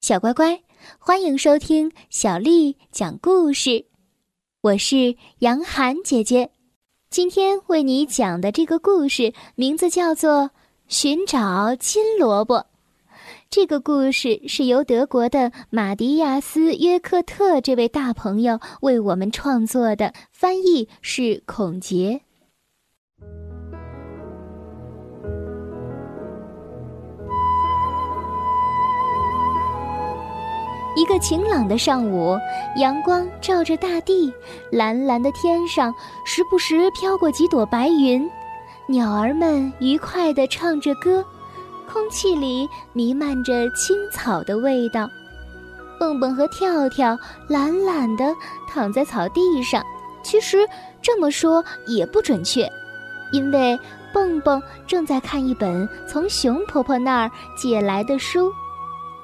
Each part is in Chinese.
小乖乖，欢迎收听小丽讲故事。我是杨涵姐姐，今天为你讲的这个故事名字叫做《寻找金萝卜》。这个故事是由德国的马迪亚斯·约克特这位大朋友为我们创作的，翻译是孔杰。一个晴朗的上午，阳光照着大地，蓝蓝的天上时不时飘过几朵白云，鸟儿们愉快地唱着歌，空气里弥漫着青草的味道。蹦蹦和跳跳懒懒地躺在草地上，其实这么说也不准确，因为蹦蹦正在看一本从熊婆婆那儿借来的书。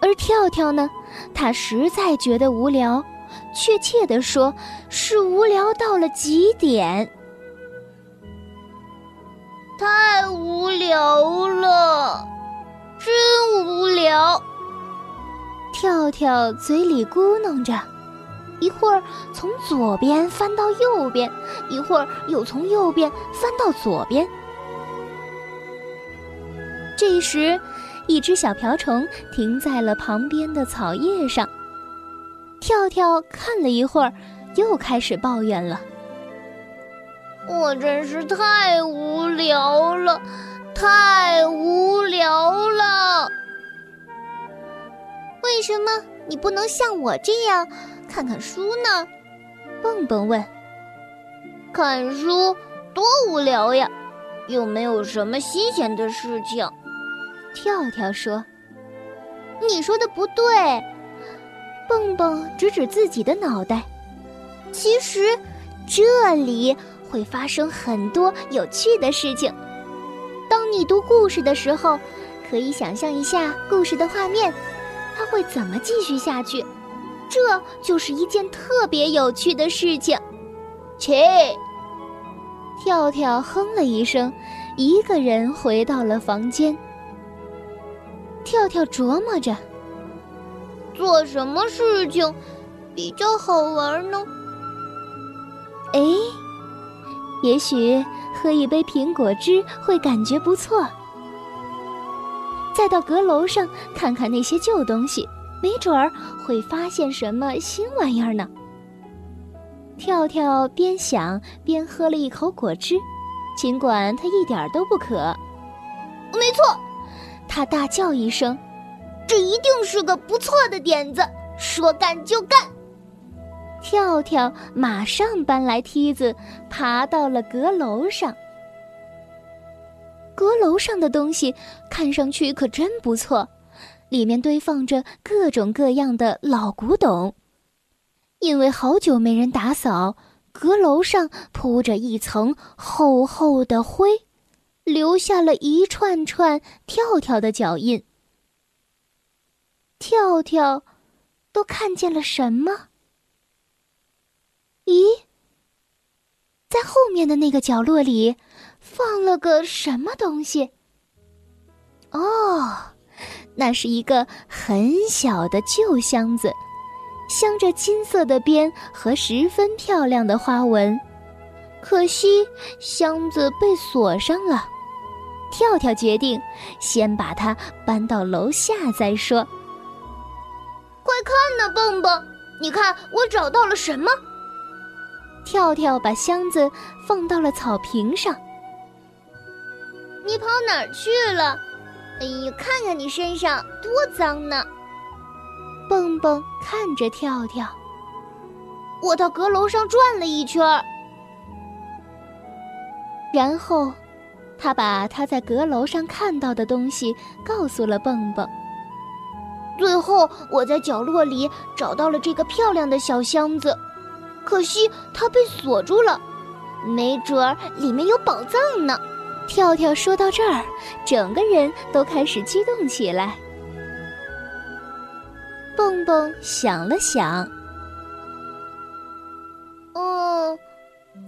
而跳跳呢，他实在觉得无聊，确切的说，是无聊到了极点。太无聊了，真无聊。跳跳嘴里咕哝着，一会儿从左边翻到右边，一会儿又从右边翻到左边。这时。一只小瓢虫停在了旁边的草叶上。跳跳看了一会儿，又开始抱怨了：“我真是太无聊了，太无聊了！为什么你不能像我这样看看书呢？”蹦蹦问。“看书多无聊呀，又没有什么新鲜的事情。”跳跳说：“你说的不对。”蹦蹦指指自己的脑袋：“其实，这里会发生很多有趣的事情。当你读故事的时候，可以想象一下故事的画面，它会怎么继续下去？这就是一件特别有趣的事情。”切！跳跳哼了一声，一个人回到了房间。跳跳琢磨着，做什么事情比较好玩呢？哎，也许喝一杯苹果汁会感觉不错。再到阁楼上看看那些旧东西，没准儿会发现什么新玩意儿呢。跳跳边想边喝了一口果汁，尽管他一点都不渴。没错。他大叫一声：“这一定是个不错的点子！说干就干！”跳跳马上搬来梯子，爬到了阁楼上。阁楼上的东西看上去可真不错，里面堆放着各种各样的老古董。因为好久没人打扫，阁楼上铺着一层厚厚的灰。留下了一串串跳跳的脚印。跳跳，都看见了什么？咦，在后面的那个角落里，放了个什么东西？哦，那是一个很小的旧箱子，镶着金色的边和十分漂亮的花纹。可惜箱子被锁上了。跳跳决定先把它搬到楼下再说。快看呐，蹦蹦，你看我找到了什么？跳跳把箱子放到了草坪上。你跑哪儿去了？哎呀，看看你身上多脏呢！蹦蹦看着跳跳，我到阁楼上转了一圈，然后。他把他在阁楼上看到的东西告诉了蹦蹦。最后，我在角落里找到了这个漂亮的小箱子，可惜它被锁住了，没准儿里面有宝藏呢。跳跳说到这儿，整个人都开始激动起来。蹦蹦想了想，哦，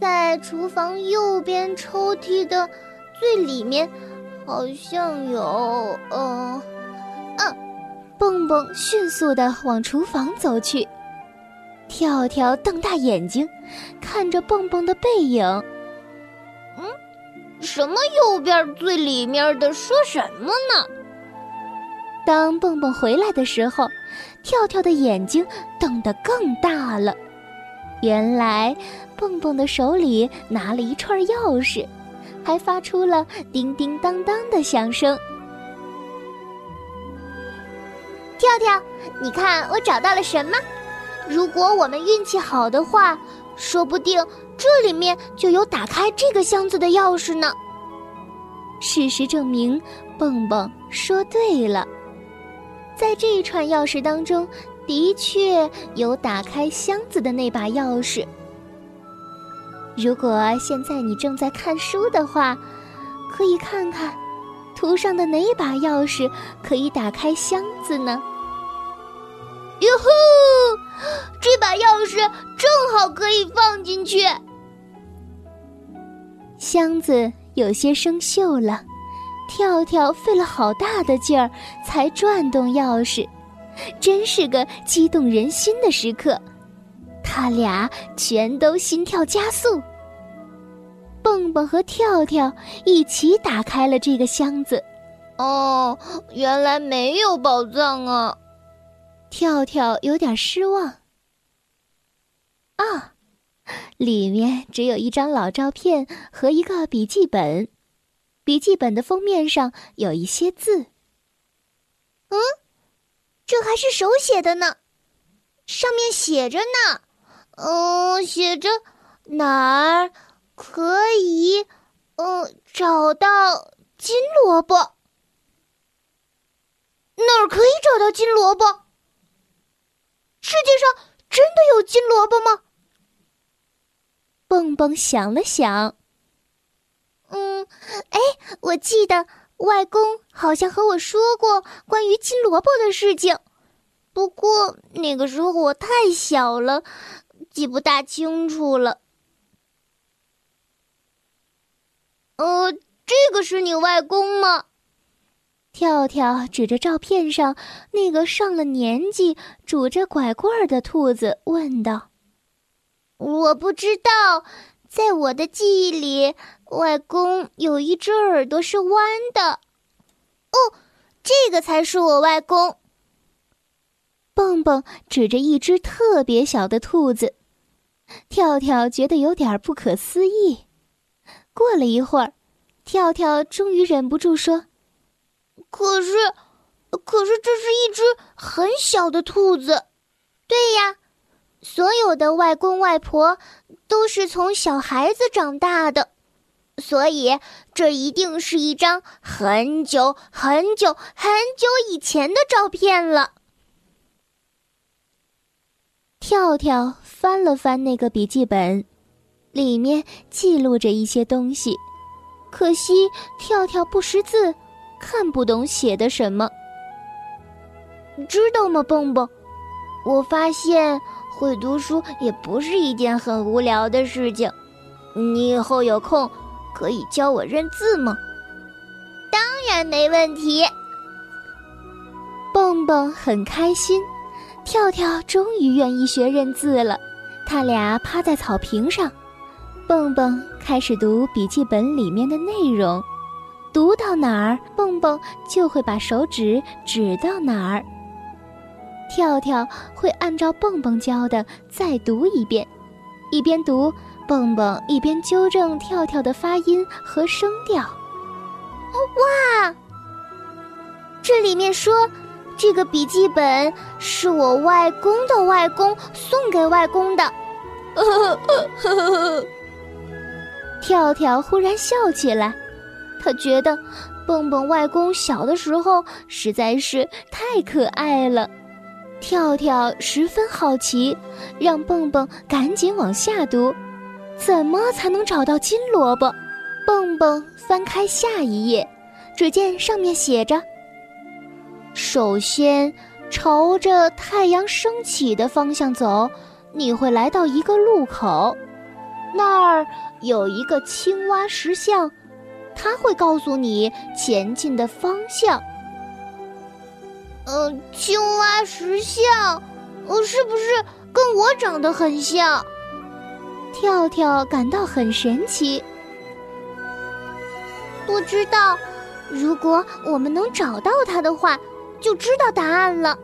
在厨房右边抽屉的。最里面好像有，呃，啊，蹦蹦迅速的往厨房走去。跳跳瞪大眼睛，看着蹦蹦的背影。嗯，什么右边最里面的说什么呢？当蹦蹦回来的时候，跳跳的眼睛瞪得更大了。原来，蹦蹦的手里拿了一串钥匙，还发出了叮叮当当的响声。跳跳，你看我找到了什么？如果我们运气好的话，说不定这里面就有打开这个箱子的钥匙呢。事实证明，蹦蹦说对了，在这一串钥匙当中，的确有打开箱子的那把钥匙。如果现在你正在看书的话，可以看看。图上的哪把钥匙可以打开箱子呢？哟呼，这把钥匙正好可以放进去。箱子有些生锈了，跳跳费了好大的劲儿才转动钥匙，真是个激动人心的时刻。他俩全都心跳加速。蹦蹦和跳跳一起打开了这个箱子。哦，原来没有宝藏啊！跳跳有点失望。啊，里面只有一张老照片和一个笔记本。笔记本的封面上有一些字。嗯，这还是手写的呢。上面写着呢。嗯，写着哪儿？可以，嗯，找到金萝卜。哪儿可以找到金萝卜？世界上真的有金萝卜吗？蹦蹦想了想，嗯，哎，我记得外公好像和我说过关于金萝卜的事情，不过那个时候我太小了，记不大清楚了。呃，这个是你外公吗？跳跳指着照片上那个上了年纪、拄着拐棍的兔子问道：“我不知道，在我的记忆里，外公有一只耳朵是弯的。哦，这个才是我外公。”蹦蹦指着一只特别小的兔子，跳跳觉得有点不可思议。过了一会儿，跳跳终于忍不住说：“可是，可是这是一只很小的兔子。”“对呀，所有的外公外婆都是从小孩子长大的，所以这一定是一张很久很久很久以前的照片了。”跳跳翻了翻那个笔记本。里面记录着一些东西，可惜跳跳不识字，看不懂写的什么。知道吗，蹦蹦？我发现会读书也不是一件很无聊的事情。你以后有空可以教我认字吗？当然没问题。蹦蹦很开心，跳跳终于愿意学认字了。他俩趴在草坪上。蹦蹦开始读笔记本里面的内容，读到哪儿，蹦蹦就会把手指指到哪儿。跳跳会按照蹦蹦教的再读一遍，一边读，蹦蹦一边纠正跳跳的发音和声调。哇，这里面说，这个笔记本是我外公的外公送给外公的。跳跳忽然笑起来，他觉得蹦蹦外公小的时候实在是太可爱了。跳跳十分好奇，让蹦蹦赶紧往下读，怎么才能找到金萝卜？蹦蹦翻开下一页，只见上面写着：“首先，朝着太阳升起的方向走，你会来到一个路口。”那儿有一个青蛙石像，它会告诉你前进的方向。嗯，青蛙石像，呃，是不是跟我长得很像？跳跳感到很神奇。不知道，如果我们能找到它的话，就知道答案了。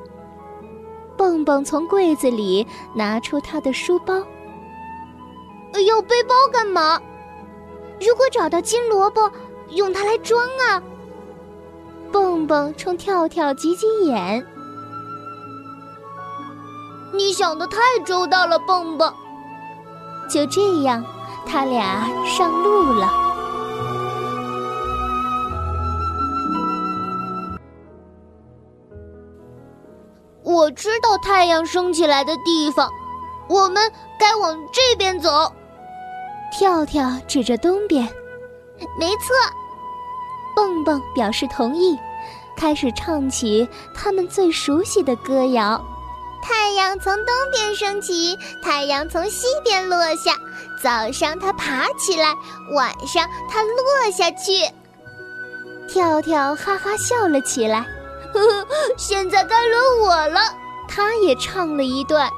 蹦蹦从柜子里拿出他的书包。要背包干嘛？如果找到金萝卜，用它来装啊！蹦蹦冲跳跳挤挤眼。你想的太周到了，蹦蹦。就这样，他俩上路了。我知道太阳升起来的地方，我们该往这边走。跳跳指着东边，没错。蹦蹦表示同意，开始唱起他们最熟悉的歌谣：太阳从东边升起，太阳从西边落下。早上它爬起来，晚上它落下去。跳跳哈哈笑了起来。呵呵，现在该轮我了。他也唱了一段。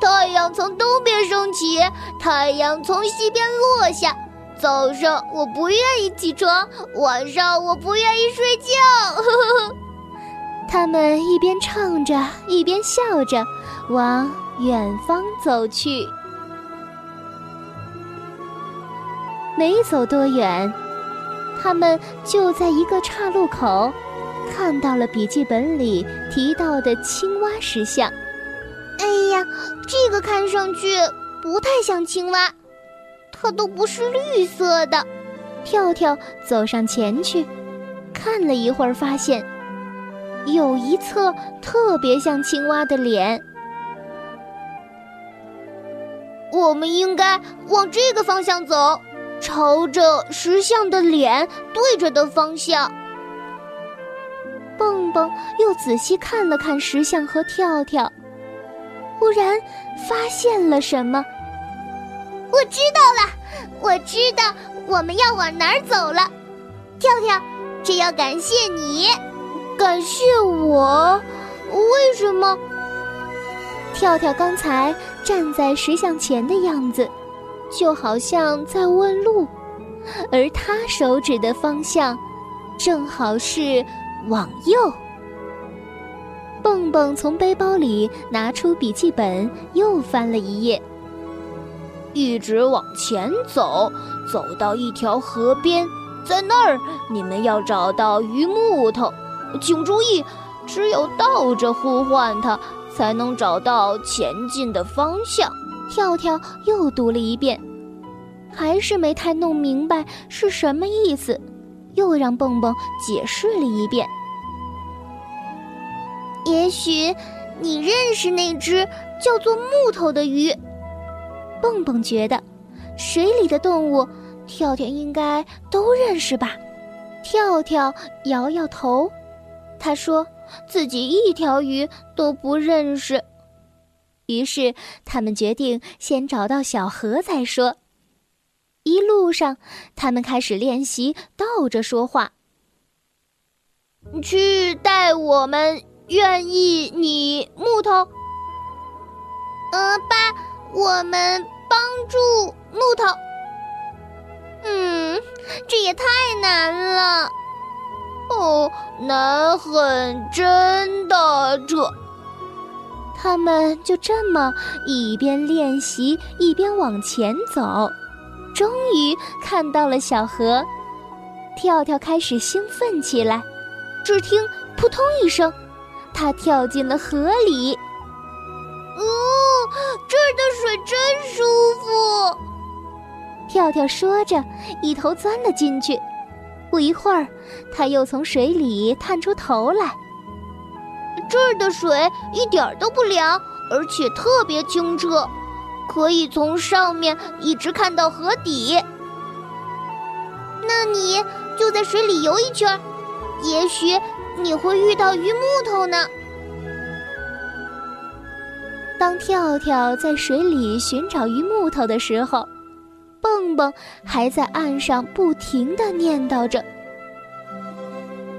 太阳从东边升起，太阳从西边落下。早上我不愿意起床，晚上我不愿意睡觉。呵呵呵他们一边唱着，一边笑着，往远方走去。没走多远，他们就在一个岔路口，看到了笔记本里提到的青蛙石像。哎呀，这个看上去不太像青蛙，它都不是绿色的。跳跳走上前去，看了一会儿，发现有一侧特别像青蛙的脸。我们应该往这个方向走，朝着石像的脸对着的方向。蹦蹦又仔细看了看石像和跳跳。忽然发现了什么？我知道了，我知道我们要往哪儿走了。跳跳，这要感谢你，感谢我？为什么？跳跳刚才站在石像前的样子，就好像在问路，而他手指的方向，正好是往右。蹦蹦从背包里拿出笔记本，又翻了一页。一直往前走，走到一条河边，在那儿你们要找到榆木头。请注意，只有倒着呼唤它，才能找到前进的方向。跳跳又读了一遍，还是没太弄明白是什么意思，又让蹦蹦解释了一遍。也许你认识那只叫做木头的鱼。蹦蹦觉得，水里的动物，跳跳应该都认识吧。跳跳摇摇头，他说自己一条鱼都不认识。于是他们决定先找到小河再说。一路上，他们开始练习倒着说话。去带我们。愿意你木头，呃，爸，我们帮助木头。嗯，这也太难了。哦，难很，真的。这，他们就这么一边练习一边往前走，终于看到了小河。跳跳开始兴奋起来，只听扑通一声。他跳进了河里，哦，这儿的水真舒服。跳跳说着，一头钻了进去。不一会儿，他又从水里探出头来。这儿的水一点都不凉，而且特别清澈，可以从上面一直看到河底。那你就在水里游一圈，也许。你会遇到鱼木头呢。当跳跳在水里寻找鱼木头的时候，蹦蹦还在岸上不停的念叨着：“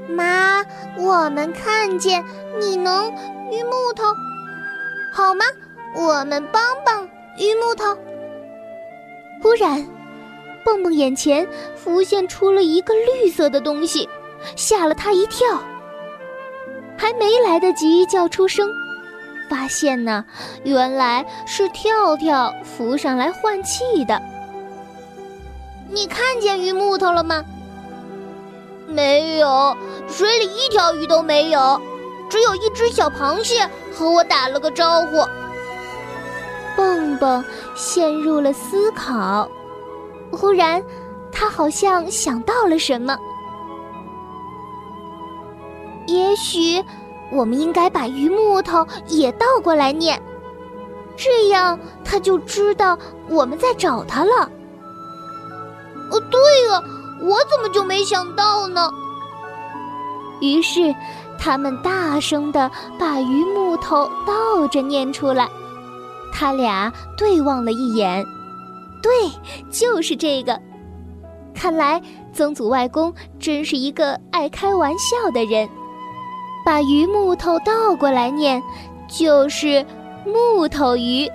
妈，我们看见你能鱼木头，好吗？我们帮帮锯木头。忽然，蹦蹦眼前浮现出了一个绿色的东西，吓了他一跳。还没来得及叫出声，发现呢，原来是跳跳浮上来换气的。你看见鱼木头了吗？没有，水里一条鱼都没有，只有一只小螃蟹和我打了个招呼。蹦陷入了思考，忽然，他好像想到了什么。也许，我们应该把鱼木头也倒过来念，这样他就知道我们在找他了。哦，对了。我怎么就没想到呢？于是，他们大声的把鱼木头倒着念出来。他俩对望了一眼，对，就是这个。看来曾祖外公真是一个爱开玩笑的人。把鱼木头倒过来念，就是木头鱼。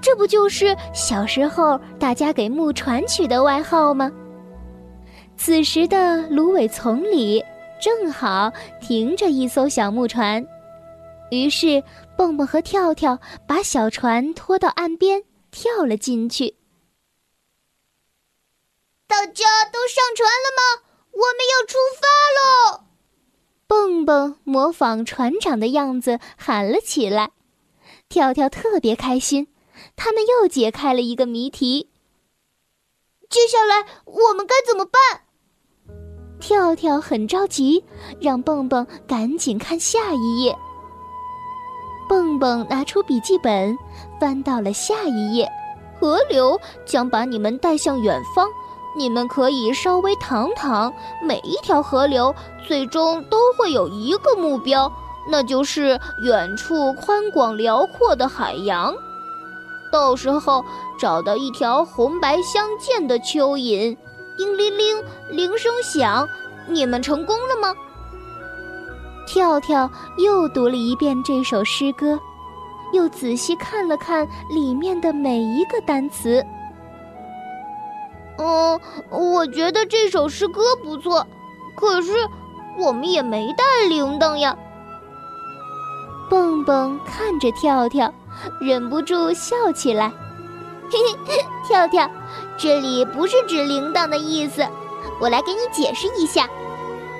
这不就是小时候大家给木船取的外号吗？此时的芦苇丛里正好停着一艘小木船，于是蹦蹦和跳跳把小船拖到岸边，跳了进去。大家都上船了吗？我们要出发喽！蹦蹦模仿船长的样子喊了起来，跳跳特别开心，他们又解开了一个谜题。接下来我们该怎么办？跳跳很着急，让蹦蹦赶紧看下一页。蹦蹦拿出笔记本，翻到了下一页。河流将把你们带向远方，你们可以稍微躺躺。每一条河流最终都会有一个目标，那就是远处宽广辽阔的海洋。到时候找到一条红白相间的蚯蚓。叮铃铃，铃声响，你们成功了吗？跳跳又读了一遍这首诗歌，又仔细看了看里面的每一个单词。嗯，我觉得这首诗歌不错，可是我们也没带铃铛呀。蹦蹦看着跳跳，忍不住笑起来。嘿嘿，跳跳。这里不是指铃铛的意思，我来给你解释一下。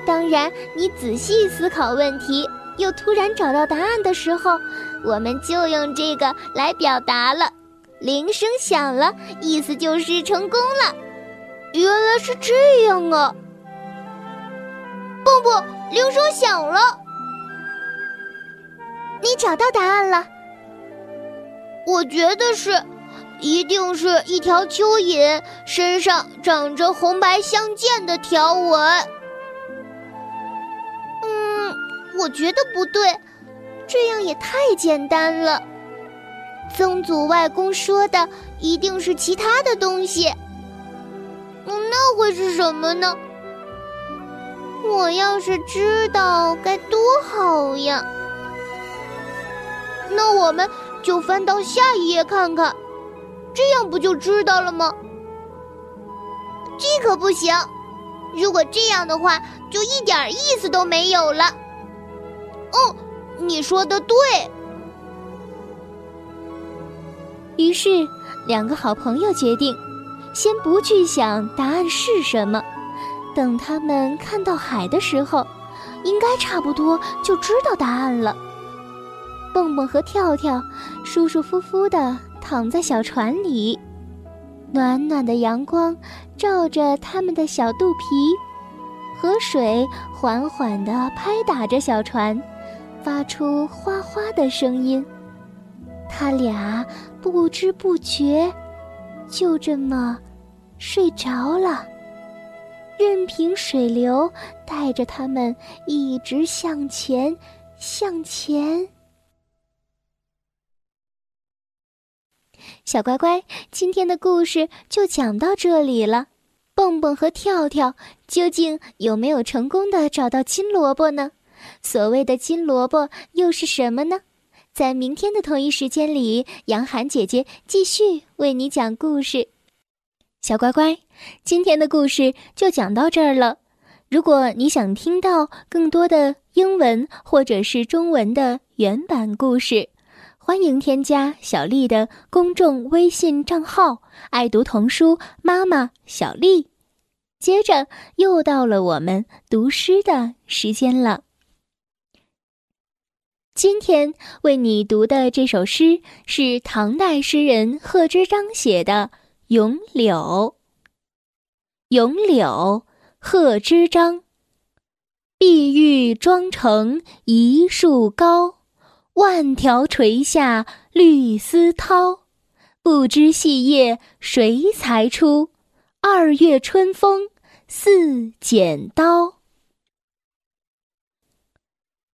当然，你仔细思考问题，又突然找到答案的时候，我们就用这个来表达了。铃声响了，意思就是成功了。原来是这样啊！蹦蹦，铃声响了，你找到答案了？我觉得是。一定是一条蚯蚓，身上长着红白相间的条纹。我觉得不对，这样也太简单了。曾祖外公说的一定是其他的东西。那会是什么呢？我要是知道该多好呀！那我们就翻到下一页看看。这样不就知道了吗？这可不行！如果这样的话，就一点意思都没有了。哦，你说的对。于是，两个好朋友决定，先不去想答案是什么，等他们看到海的时候，应该差不多就知道答案了。蹦蹦和跳跳舒舒服服的。躺在小船里，暖暖的阳光照着他们的小肚皮，河水缓缓的拍打着小船，发出哗哗的声音。他俩不知不觉就这么睡着了，任凭水流带着他们一直向前，向前。小乖乖，今天的故事就讲到这里了。蹦蹦和跳跳究竟有没有成功的找到金萝卜呢？所谓的金萝卜又是什么呢？在明天的同一时间里，杨涵姐姐继续为你讲故事。小乖乖，今天的故事就讲到这儿了。如果你想听到更多的英文或者是中文的原版故事，欢迎添加小丽的公众微信账号“爱读童书妈妈小丽”。接着又到了我们读诗的时间了。今天为你读的这首诗是唐代诗人贺知章写的《咏柳》。《咏柳》贺知章。碧玉妆成一树高，万条垂下绿丝绦。不知细叶谁裁出？二月春风似剪刀。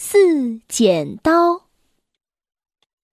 似剪刀。